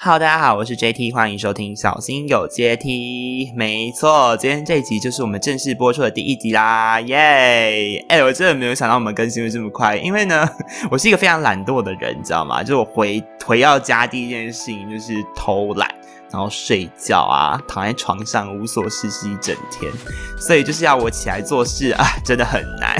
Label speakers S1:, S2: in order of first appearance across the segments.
S1: 好大家好，我是 JT，欢迎收听小心有阶梯。没错，今天这一集就是我们正式播出的第一集啦，耶！哎，我真的没有想到我们更新会这么快，因为呢，我是一个非常懒惰的人，你知道吗？就是我回回到家第一件事情就是偷懒。然后睡觉啊，躺在床上无所事事一整天，所以就是要我起来做事啊，真的很难。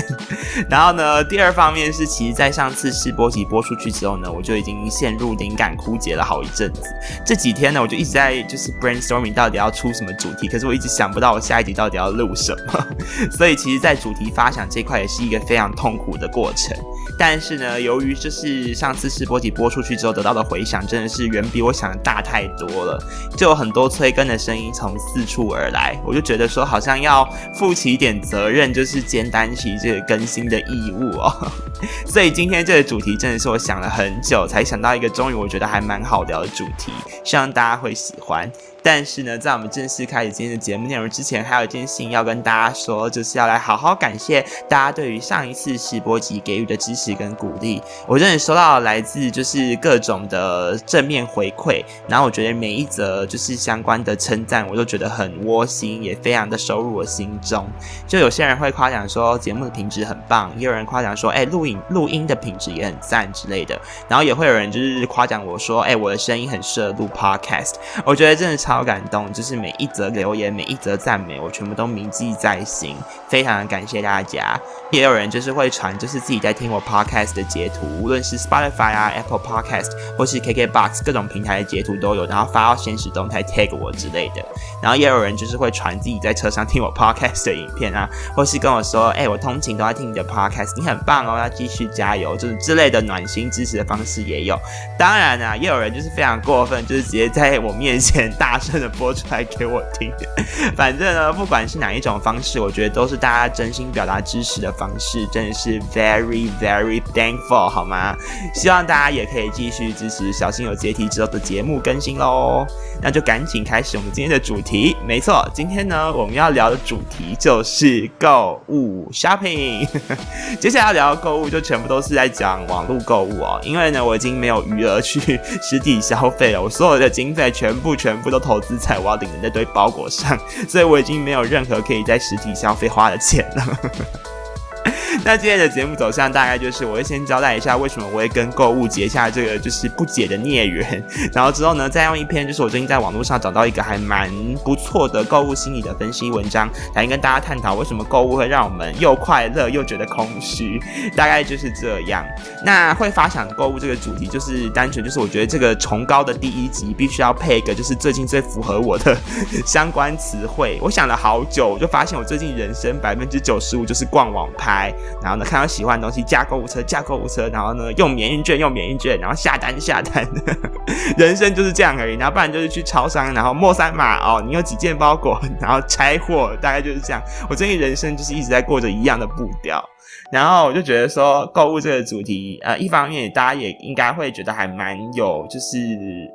S1: 然后呢，第二方面是，其实，在上次试播集播出去之后呢，我就已经陷入灵感枯竭了好一阵子。这几天呢，我就一直在就是 brainstorming 到底要出什么主题，可是我一直想不到我下一集到底要录什么。所以，其实，在主题发想这块也是一个非常痛苦的过程。但是呢，由于就是上次试播集播出去之后得到的回响，真的是远比我想的大太多了。就有很多催更的声音从四处而来，我就觉得说好像要负起一点责任，就是肩担起这个更新的义务哦。所以今天这个主题真的是我想了很久才想到一个，终于我觉得还蛮好聊的主题，希望大家会喜欢。但是呢，在我们正式开始今天的节目内容之前，还有一件事情要跟大家说，就是要来好好感谢大家对于上一次试播集给予的支持跟鼓励。我真的收到来自就是各种的正面回馈，然后我觉得每一则就是相关的称赞，我都觉得很窝心，也非常的收入我心中。就有些人会夸奖说节目的品质很棒，也有人夸奖说，哎，录影录音的品质也很赞之类的。然后也会有人就是夸奖我说，哎，我的声音很适合录 podcast。我觉得真的超。超感动，就是每一则留言，每一则赞美，我全部都铭记在心，非常的感谢大家。也有人就是会传，就是自己在听我 podcast 的截图，无论是 Spotify 啊、Apple Podcast 或是 KKBox 各种平台的截图都有，然后发到现实动态 tag 我之类的。然后也有人就是会传自己在车上听我 podcast 的影片啊，或是跟我说，哎，我通勤都在听你的 podcast，你很棒哦，要继续加油，就是之类的暖心支持的方式也有。当然啊，也有人就是非常过分，就是直接在我面前大。真的播出来给我听，反正呢，不管是哪一种方式，我觉得都是大家真心表达支持的方式，真的是 very very thankful，好吗？希望大家也可以继续支持小心有阶梯之后的节目更新喽。那就赶紧开始我们今天的主题。没错，今天呢，我们要聊的主题就是购物 shopping。接下来要聊的购物就全部都是在讲网络购物哦，因为呢，我已经没有余额去实体消费了，我所有的经费全部全部都投。资才我要领的那堆包裹上，所以我已经没有任何可以在实体消费花的钱了。那今天的节目走向大概就是，我会先交代一下为什么我会跟购物结下这个就是不解的孽缘，然后之后呢，再用一篇就是我最近在网络上找到一个还蛮不错的购物心理的分析文章，来跟大家探讨为什么购物会让我们又快乐又觉得空虚，大概就是这样。那会发想购物这个主题，就是单纯就是我觉得这个崇高的第一集必须要配一个就是最近最符合我的相关词汇。我想了好久，我就发现我最近人生百分之九十五就是逛网拍。然后呢，看到喜欢的东西加购物车，加购物车，然后呢用免运券，用免运券，然后下单下单，人生就是这样而已。然后不然就是去超商，然后莫三码哦，你有几件包裹，然后拆货，大概就是这样。我最近人生就是一直在过着一样的步调。然后我就觉得说，购物这个主题，呃，一方面大家也应该会觉得还蛮有，就是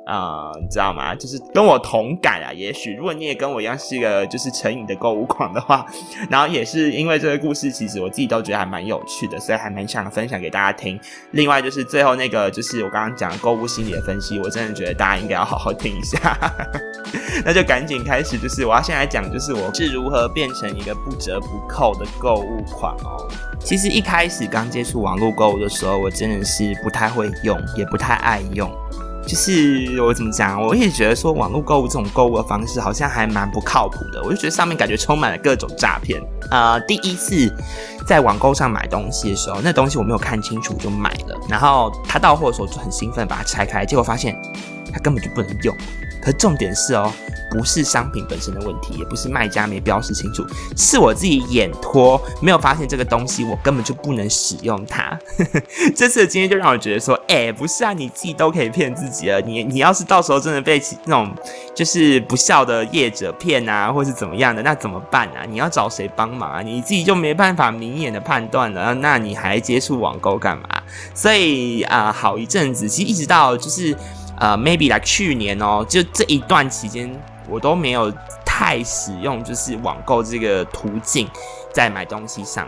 S1: 呃，你知道吗？就是跟我同感啊。也许如果你也跟我一样是一个就是成瘾的购物狂的话，然后也是因为这个故事，其实我自己都觉得还蛮有趣的，所以还蛮想分享给大家听。另外就是最后那个，就是我刚刚讲购物心理的分析，我真的觉得大家应该要好好听一下。那就赶紧开始，就是我要先来讲，就是我是如何变成一个不折不扣的购物狂哦。其实一开始刚接触网络购物的时候，我真的是不太会用，也不太爱用。就是我怎么讲，我一直觉得说网络购物这种购物的方式好像还蛮不靠谱的。我就觉得上面感觉充满了各种诈骗。呃，第一次在网购上买东西的时候，那东西我没有看清楚就买了，然后他到货的时候就很兴奋把它拆开，结果发现它根本就不能用。可重点是哦。不是商品本身的问题，也不是卖家没标示清楚，是我自己眼托没有发现这个东西，我根本就不能使用它。这次的经验就让我觉得说，哎，不是啊，你自己都可以骗自己了。你你要是到时候真的被那种就是不孝的业者骗啊，或是怎么样的，那怎么办啊？你要找谁帮忙啊？你自己就没办法明眼的判断了，那你还接触网购干嘛？所以啊，好一阵子，其实一直到就是呃，maybe like 去年哦，就这一段期间。我都没有太使用，就是网购这个途径在买东西上。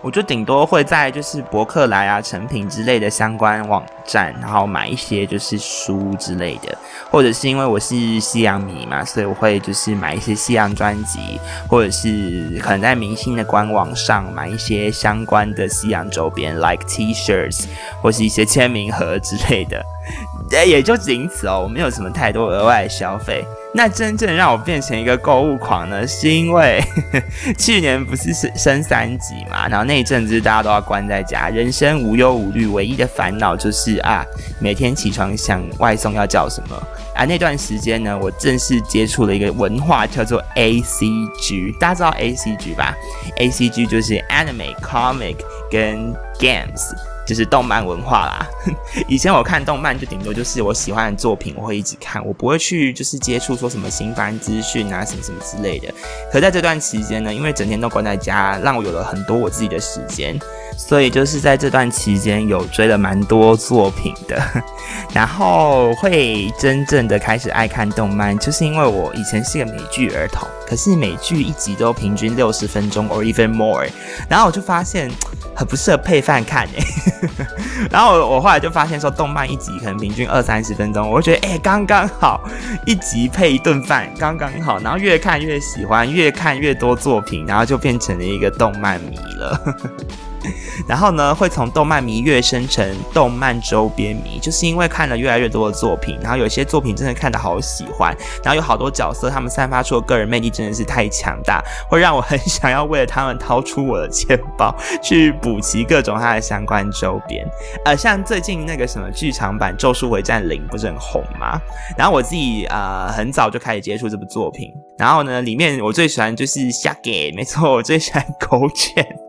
S1: 我就顶多会在就是博客来啊、成品之类的相关网站，然后买一些就是书之类的，或者是因为我是西洋迷嘛，所以我会就是买一些西洋专辑，或者是可能在明星的官网上买一些相关的西洋周边，like T-shirts 或是一些签名盒之类的。也就仅此哦，我没有什么太多额外消费。那真正让我变成一个购物狂呢，是因为 去年不是升升三级嘛，然后那一阵子大家都要关在家，人生无忧无虑，唯一的烦恼就是啊，每天起床想外送要叫什么啊。那段时间呢，我正式接触了一个文化，叫做 A C G，大家知道 A C G 吧？A C G 就是 Anime、Comic 跟 Games。就是动漫文化啦。以前我看动漫就顶多就是我喜欢的作品，我会一直看，我不会去就是接触说什么新番资讯啊什么什么之类的。可在这段期间呢，因为整天都关在家，让我有了很多我自己的时间，所以就是在这段期间有追了蛮多作品的。然后会真正的开始爱看动漫，就是因为我以前是个美剧儿童，可是每剧一集都平均六十分钟，or even more。然后我就发现。很不适合配饭看哎，然后我我后来就发现说，动漫一集可能平均二三十分钟，我就觉得哎刚刚好，一集配一顿饭刚刚好，然后越看越喜欢，越看越多作品，然后就变成了一个动漫迷了。然后呢，会从动漫迷跃升成动漫周边迷，就是因为看了越来越多的作品，然后有些作品真的看得好喜欢，然后有好多角色，他们散发出的个人魅力真的是太强大，会让我很想要为了他们掏出我的钱包去补齐各种它的相关周边。呃，像最近那个什么剧场版《咒术回战零》不是很红吗？然后我自己呃很早就开始接触这部作品，然后呢，里面我最喜欢就是夏给，没错，我最喜欢狗卷。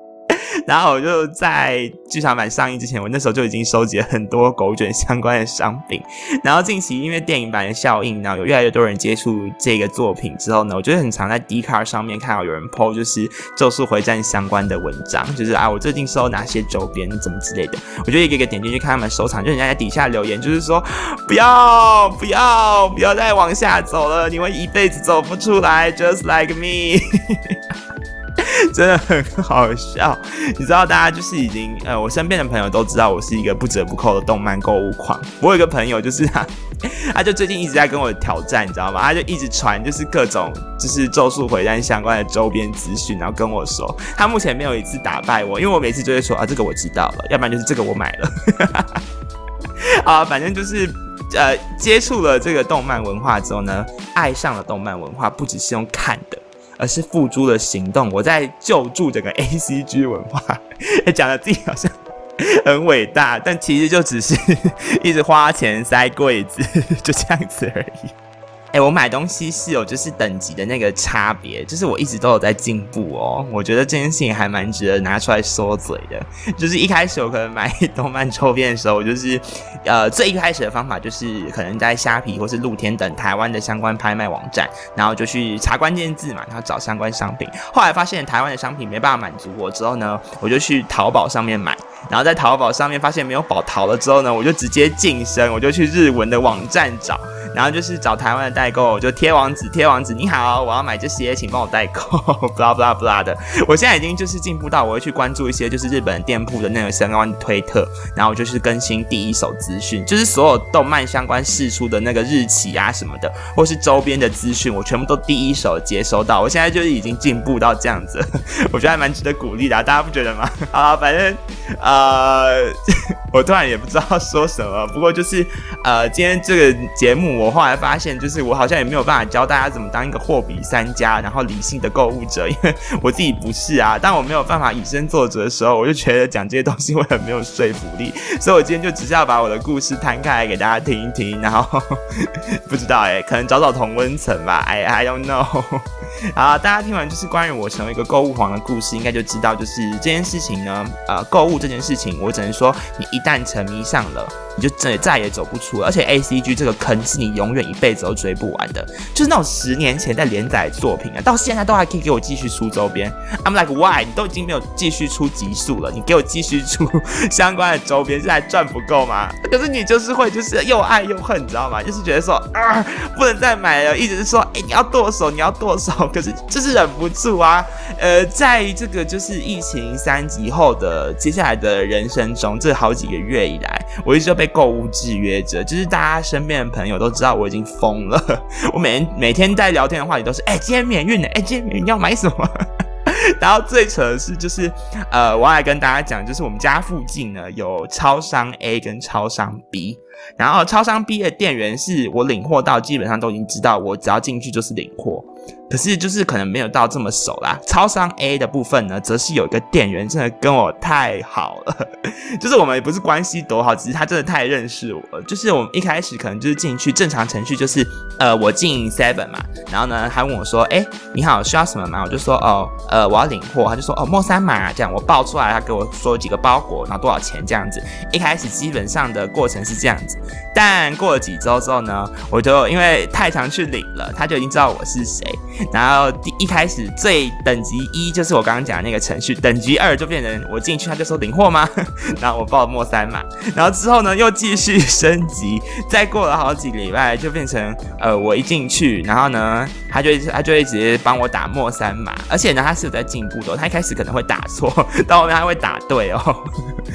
S1: 然后我就在剧场版上映之前，我那时候就已经收集了很多狗卷相关的商品。然后近期因为电影版的效应，然后有越来越多人接触这个作品之后呢，我就很常在 d c a r 上面看到有人 PO 就是《咒术回战》相关的文章，就是啊我最近收哪些周边怎么之类的。我就一个一个点进去看他们收藏，就人家在底下留言，就是说不要不要不要再往下走了，你会一辈子走不出来，just like me。真的很好笑，你知道，大家就是已经呃，我身边的朋友都知道我是一个不折不扣的动漫购物狂。我有一个朋友，就是他，他就最近一直在跟我挑战，你知道吗？他就一直传就是各种就是咒术回战相关的周边资讯，然后跟我说，他目前没有一次打败我，因为我每次就会说啊，这个我知道了，要不然就是这个我买了。啊，反正就是呃，接触了这个动漫文化之后呢，爱上了动漫文化，不只是用看的。而是付诸了行动，我在救助整个 A C G 文化，讲的自己好像很伟大，但其实就只是 一直花钱塞柜子，就这样子而已。哎，我买东西是有就是等级的那个差别，就是我一直都有在进步哦。我觉得这件事情还蛮值得拿出来说嘴的。就是一开始我可能买 动漫周边的时候，我就是呃最一开始的方法就是可能在虾皮或是露天等台湾的相关拍卖网站，然后就去查关键字嘛，然后找相关商品。后来发现台湾的商品没办法满足我之后呢，我就去淘宝上面买。然后在淘宝上面发现没有宝淘了之后呢，我就直接晋升，我就去日文的网站找。然后就是找台湾的代代购，就贴网址，贴网址。你好，我要买这些，请帮我代购。blah blah blah 的。我现在已经就是进步到，我会去关注一些就是日本店铺的那个相关推特，然后就是更新第一手资讯，就是所有动漫相关事出的那个日期啊什么的，或是周边的资讯，我全部都第一手接收到。我现在就是已经进步到这样子，我觉得还蛮值得鼓励的，大家不觉得吗？好，反正呃，我突然也不知道说什么，不过就是呃，今天这个节目我。后来发现，就是我好像也没有办法教大家怎么当一个货比三家，然后理性的购物者，因为我自己不是啊。当我没有办法以身作则的时候，我就觉得讲这些东西会很没有说服力。所以我今天就只是要把我的故事摊开来给大家听一听，然后不知道哎，可能找找同温层吧。哎，I don't know。好，大家听完就是关于我成为一个购物狂的故事，应该就知道，就是这件事情呢，呃，购物这件事情，我只能说，你一旦沉迷上了，你就再再也走不出而且 A C G 这个坑是你永远一辈子都追不完的，就是那种十年前在连载作品啊，到现在都还可以给我继续出周边。I'm like why？你都已经没有继续出集数了，你给我继续出 相关的周边，是还赚不够吗？可是你就是会就是又爱又恨，你知道吗？就是觉得说啊，不能再买了，一直是说哎你要剁手，你要剁手，可是就是忍不住啊。呃，在这个就是疫情三级后的接下来的人生中，这好几个月以来，我一直都被购物制约着。就是大家身边的朋友都知道我已经疯了，我每天每天在聊天的话题都是：哎，今天免运呢？哎，今天免运要买什么？然后最扯的是，就是呃，我要来跟大家讲，就是我们家附近呢有超商 A 跟超商 B。然后超商 B 的店员是我领货到，基本上都已经知道，我只要进去就是领货。可是就是可能没有到这么熟啦。超商 A 的部分呢，则是有一个店员真的跟我太好了，就是我们也不是关系多好，只是他真的太认识我。就是我们一开始可能就是进去正常程序，就是呃我进 Seven 嘛，然后呢他问我说，哎你好需要什么吗？我就说哦呃我要领货，他就说哦莫三码这样，我报出来，他给我说几个包裹，然后多少钱这样子。一开始基本上的过程是这样子，但过了几周之后呢，我就因为太常去领了，他就已经知道我是谁。然后第一开始最等级一就是我刚刚讲的那个程序，等级二就变成我进去他就说领货吗？然后我报莫三嘛，然后之后呢又继续升级，再过了好几个礼拜就变成呃我一进去，然后呢他就他就会直接帮我打莫三码，而且呢他是有在进步的，他一开始可能会打错，到后面他会打对哦。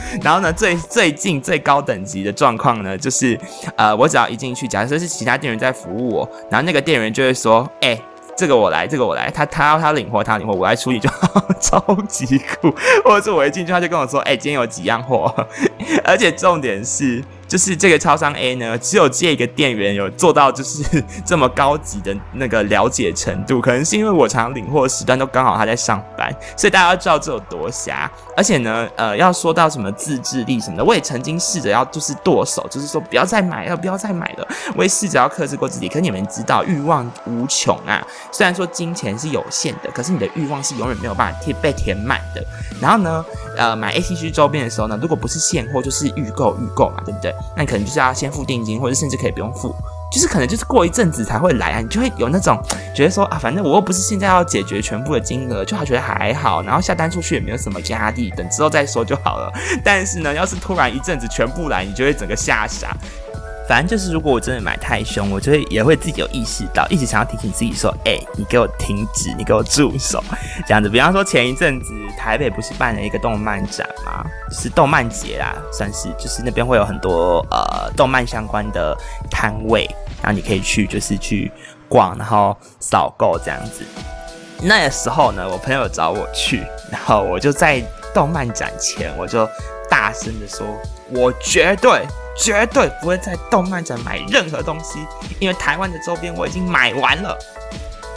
S1: 然后呢最最近最高等级的状况呢就是呃我只要一进去，假设是其他店员在服务我，然后那个店员就会说哎。这个我来，这个我来，他他他领货，他领货，我来处理就好，超级酷。或者是我一进去，他就跟我说：“哎，今天有几样货。”而且重点是。就是这个超商 A 呢，只有这个店员有做到就是 这么高级的那个了解程度，可能是因为我常领货时段都刚好他在上班，所以大家要知道这有多瞎。而且呢，呃，要说到什么自制力什么的，我也曾经试着要就是剁手，就是说不要再买了，不要再买了。我也试着要克制过自己，可你们知道欲望无穷啊。虽然说金钱是有限的，可是你的欲望是永远没有办法填被填满的。然后呢，呃，买 A C G 周边的时候呢，如果不是现货，就是预购预购嘛，对不对？那可能就是要先付定金，或者甚至可以不用付，就是可能就是过一阵子才会来啊，你就会有那种觉得说啊，反正我又不是现在要解决全部的金额，就好觉得还好，然后下单出去也没有什么压力，等之后再说就好了。但是呢，要是突然一阵子全部来，你就会整个吓傻。反正就是，如果我真的买太凶，我就会也会自己有意识到，一直想要提醒自己说：“哎，你给我停止，你给我住手。”这样子。比方说前一阵子台北不是办了一个动漫展吗？是动漫节啦，算是，就是那边会有很多呃动漫相关的摊位，然后你可以去，就是去逛，然后扫购这样子。那个时候呢，我朋友找我去，然后我就在动漫展前，我就大声的说：“我绝对。”绝对不会在动漫展买任何东西，因为台湾的周边我已经买完了。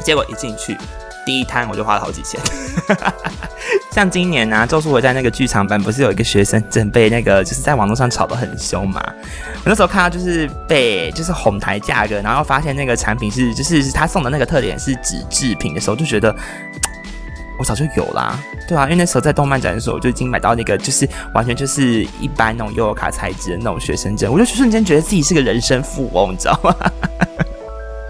S1: 结果一进去，第一摊我就花了好几千。像今年呢，《咒术回战》那个剧场版不是有一个学生准备那个，就是在网络上吵得很凶嘛？我那时候看到就是被就是哄抬价格，然后发现那个产品是就是他送的那个特点是纸制品的时候，就觉得。我早就有啦，对啊，因为那时候在动漫展的时候，我就已经买到那个，就是完全就是一般那种优游卡材质的那种学生证，我就瞬间觉得自己是个人生富翁，你知道吗？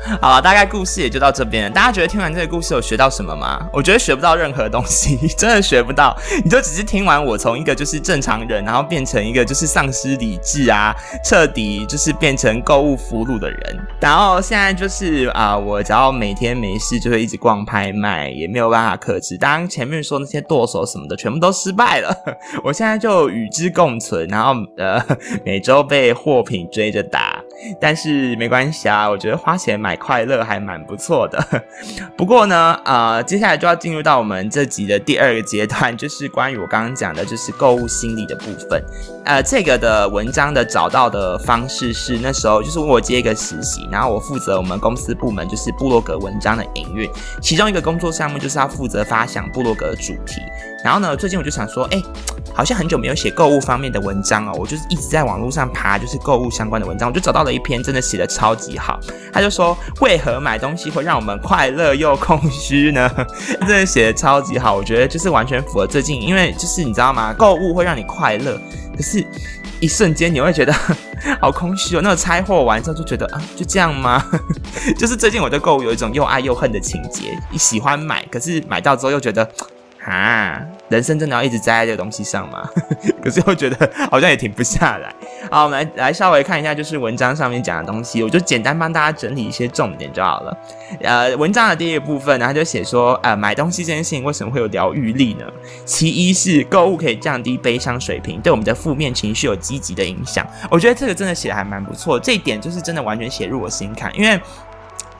S1: 好了，大概故事也就到这边。大家觉得听完这个故事有学到什么吗？我觉得学不到任何东西，真的学不到。你就只是听完我从一个就是正常人，然后变成一个就是丧失理智啊，彻底就是变成购物俘虏的人。然后现在就是啊，我只要每天没事就会一直逛拍卖，也没有办法克制。当前面说那些剁手什么的全部都失败了，我现在就与之共存，然后呃每周被货品追着打。但是没关系啊，我觉得花钱买快乐还蛮不错的。不过呢，呃，接下来就要进入到我们这集的第二个阶段，就是关于我刚刚讲的，就是购物心理的部分。呃，这个的文章的找到的方式是那时候就是我接一个实习，然后我负责我们公司部门就是部落格文章的营运，其中一个工作项目就是要负责发想部落格主题。然后呢，最近我就想说，哎。好像很久没有写购物方面的文章哦，我就是一直在网络上爬，就是购物相关的文章，我就找到了一篇真的写的超级好。他就说为何买东西会让我们快乐又空虚呢？真的写的超级好，我觉得就是完全符合最近，因为就是你知道吗？购物会让你快乐，可是一瞬间你会觉得 好空虚哦。那个拆货完之后就觉得啊，就这样吗？就是最近我对购物有一种又爱又恨的情节，喜欢买，可是买到之后又觉得。啊，人生真的要一直栽在这个东西上吗？可是又觉得好像也停不下来。好，我们来来稍微看一下，就是文章上面讲的东西，我就简单帮大家整理一些重点就好了。呃，文章的第一个部分，呢，他就写说，呃，买东西这件事情为什么会有疗愈力呢？其一是购物可以降低悲伤水平，对我们的负面情绪有积极的影响。我觉得这个真的写的还蛮不错，这一点就是真的完全写入我心坎，因为。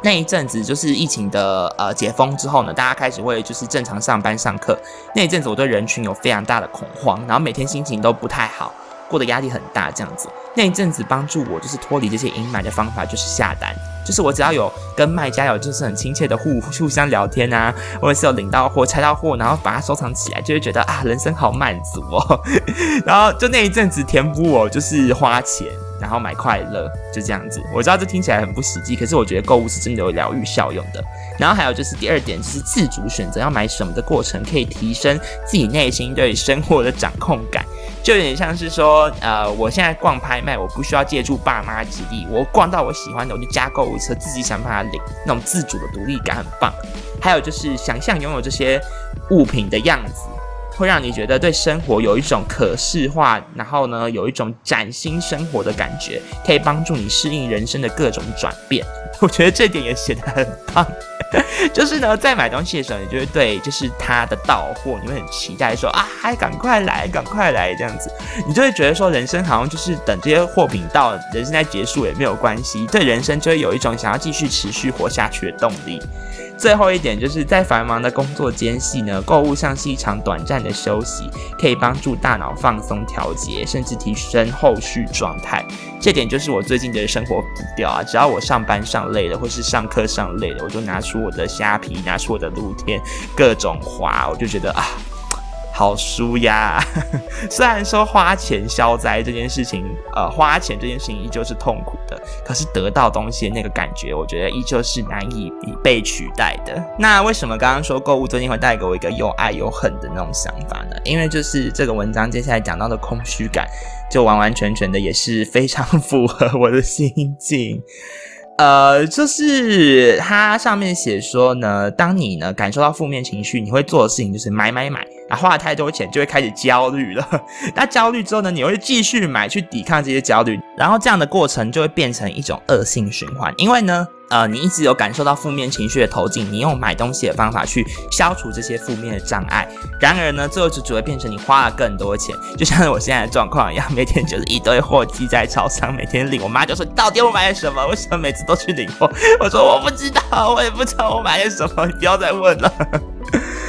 S1: 那一阵子就是疫情的呃解封之后呢，大家开始会就是正常上班上课。那一阵子我对人群有非常大的恐慌，然后每天心情都不太好，过得压力很大这样子。那一阵子帮助我就是脱离这些阴霾的方法就是下单，就是我只要有跟卖家有就是很亲切的互互相聊天啊，或者是有领到货拆到货，然后把它收藏起来，就会觉得啊人生好满足哦。然后就那一阵子填补我就是花钱。然后买快乐，就这样子。我知道这听起来很不实际，可是我觉得购物是真的有疗愈效用的。然后还有就是第二点，就是自主选择要买什么的过程，可以提升自己内心对生活的掌控感。就有点像是说，呃，我现在逛拍卖，我不需要借助爸妈之力，我逛到我喜欢的，我就加购物车，自己想办法领，那种自主的独立感很棒。还有就是想象拥有这些物品的样子。会让你觉得对生活有一种可视化，然后呢，有一种崭新生活的感觉，可以帮助你适应人生的各种转变。我觉得这点也写得很棒。就是呢，在买东西的时候，你就会对，就是它的到货，你会很期待，说啊，还赶快来，赶快来这样子，你就会觉得说，人生好像就是等这些货品到，人生在结束也没有关系，对人生就会有一种想要继续持续活下去的动力。最后一点就是在繁忙的工作间隙呢，购物像是一场短暂的休息，可以帮助大脑放松调节，甚至提升后续状态。这点就是我最近的生活步调啊！只要我上班上累了，或是上课上累了，我就拿出我的虾皮，拿出我的露天，各种滑，我就觉得啊。好舒压，虽然说花钱消灾这件事情，呃，花钱这件事情依旧是痛苦的，可是得到东西的那个感觉，我觉得依旧是难以被取代的。那为什么刚刚说购物最近会带给我一个又爱又恨的那种想法呢？因为就是这个文章接下来讲到的空虚感，就完完全全的也是非常符合我的心境。呃，就是它上面写说呢，当你呢感受到负面情绪，你会做的事情就是买买买。花了太多钱，就会开始焦虑了。那焦虑之后呢，你会继续买去抵抗这些焦虑，然后这样的过程就会变成一种恶性循环。因为呢，呃，你一直有感受到负面情绪的投进，你用买东西的方法去消除这些负面的障碍。然而呢，最后就只会变成你花了更多钱，就像我现在的状况一样，每天就是一堆货积在超商，每天领。我妈就说你：“到底我买了什么？为什么每次都去领货？”我说：“我不知道，我也不知道我买些什么，你不要再问了。”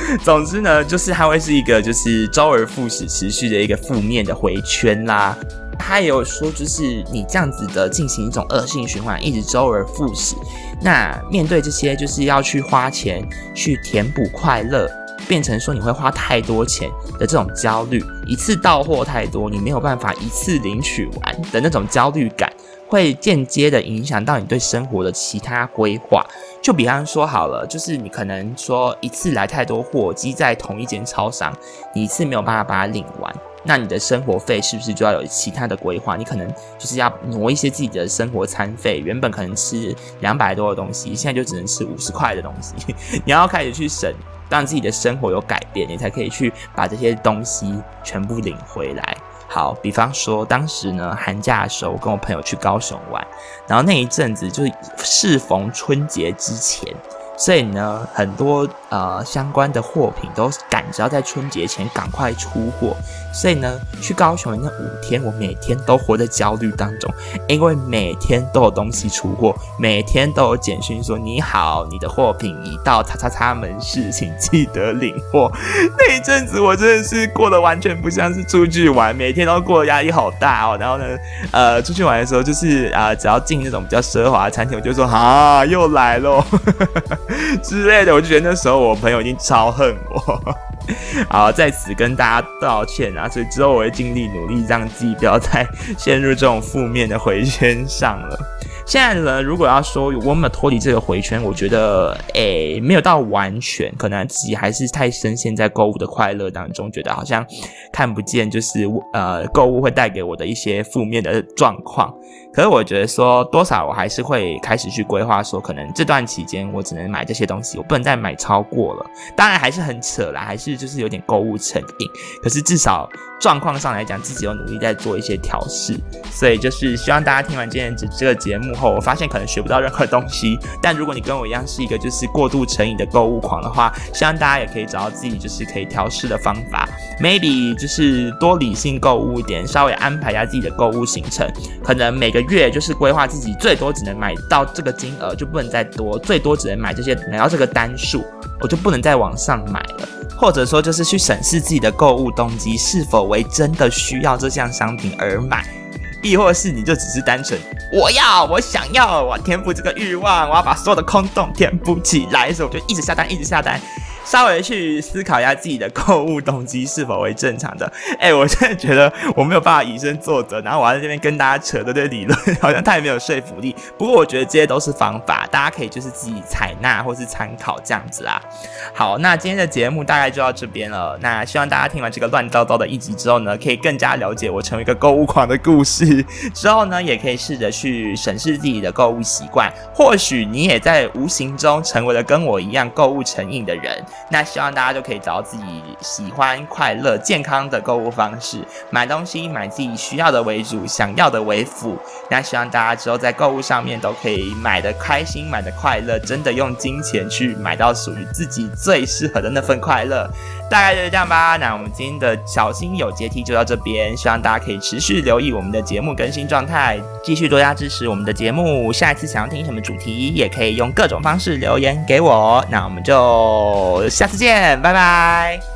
S1: 总之呢，就是它会是一个就是周而复始、持续的一个负面的回圈啦。他也有说，就是你这样子的进行一种恶性循环，一直周而复始。那面对这些，就是要去花钱去填补快乐，变成说你会花太多钱的这种焦虑，一次到货太多，你没有办法一次领取完的那种焦虑感。会间接的影响到你对生活的其他规划，就比方说好了，就是你可能说一次来太多货积在同一间超商，你一次没有办法把它领完，那你的生活费是不是就要有其他的规划？你可能就是要挪一些自己的生活餐费，原本可能吃两百多的东西，现在就只能吃五十块的东西，你要开始去省，让自己的生活有改变，你才可以去把这些东西全部领回来。好，比方说，当时呢，寒假的时候，我跟我朋友去高雄玩，然后那一阵子就是适逢春节之前。所以呢，很多呃相关的货品都赶着要在春节前赶快出货。所以呢，去高雄的那五天，我每天都活在焦虑当中，因为每天都有东西出货，每天都有简讯说：“你好，你的货品已到叉叉叉门市，请记得领货。”那一阵子，我真的是过得完全不像是出去玩，每天都过得压力好大哦。然后呢，呃，出去玩的时候，就是啊，只要进那种比较奢华的餐厅，我就说：“啊，又来喽。” 之类的，我就觉得那时候我朋友已经超恨我。好，在此跟大家道歉啊！所以之后我会尽力努力，让自己不要再 陷入这种负面的回圈上了。现在呢，如果要说我们脱离这个回圈，我觉得诶没有到完全，可能自己还是太深陷在购物的快乐当中，觉得好像看不见，就是呃购物会带给我的一些负面的状况。可是我觉得说多少我还是会开始去规划，说可能这段期间我只能买这些东西，我不能再买超过了。当然还是很扯啦，还是就是有点购物成瘾。可是至少状况上来讲，自己有努力在做一些调试。所以。就是希望大家听完今天这这个节目后，我发现可能学不到任何东西。但如果你跟我一样是一个就是过度成瘾的购物狂的话，希望大家也可以。找到自己就是可以。调试的方法。Maybe 就是多理性购物一点，稍微安排一下自己的购物行程，可能每个。月就是规划自己最多只能买到这个金额，就不能再多，最多只能买这些买到这个单数，我就不能再往上买了。或者说就是去审视自己的购物动机是否为真的需要这项商品而买，亦或是你就只是单纯我要我想要我填补这个欲望，我要把所有的空洞填补起来，所以我就一直下单，一直下单。稍微去思考一下自己的购物动机是否为正常的。哎，我现在觉得我没有办法以身作则，然后我在这边跟大家扯这些理论，好像太没有说服力。不过我觉得这些都是方法，大家可以就是自己采纳或是参考这样子啦。好，那今天的节目大概就到这边了。那希望大家听完这个乱糟糟的一集之后呢，可以更加了解我成为一个购物狂的故事。之后呢，也可以试着去审视自己的购物习惯，或许你也在无形中成为了跟我一样购物成瘾的人。那希望大家都可以找到自己喜欢、快乐、健康的购物方式，买东西买自己需要的为主，想要的为辅。那希望大家之后在购物上面都可以买的开心、买的快乐，真的用金钱去买到属于自己最适合的那份快乐。大概就是这样吧。那我们今天的小心有阶梯就到这边，希望大家可以持续留意我们的节目更新状态，继续多加支持我们的节目。下一次想要听什么主题，也可以用各种方式留言给我。那我们就。下次见，拜拜。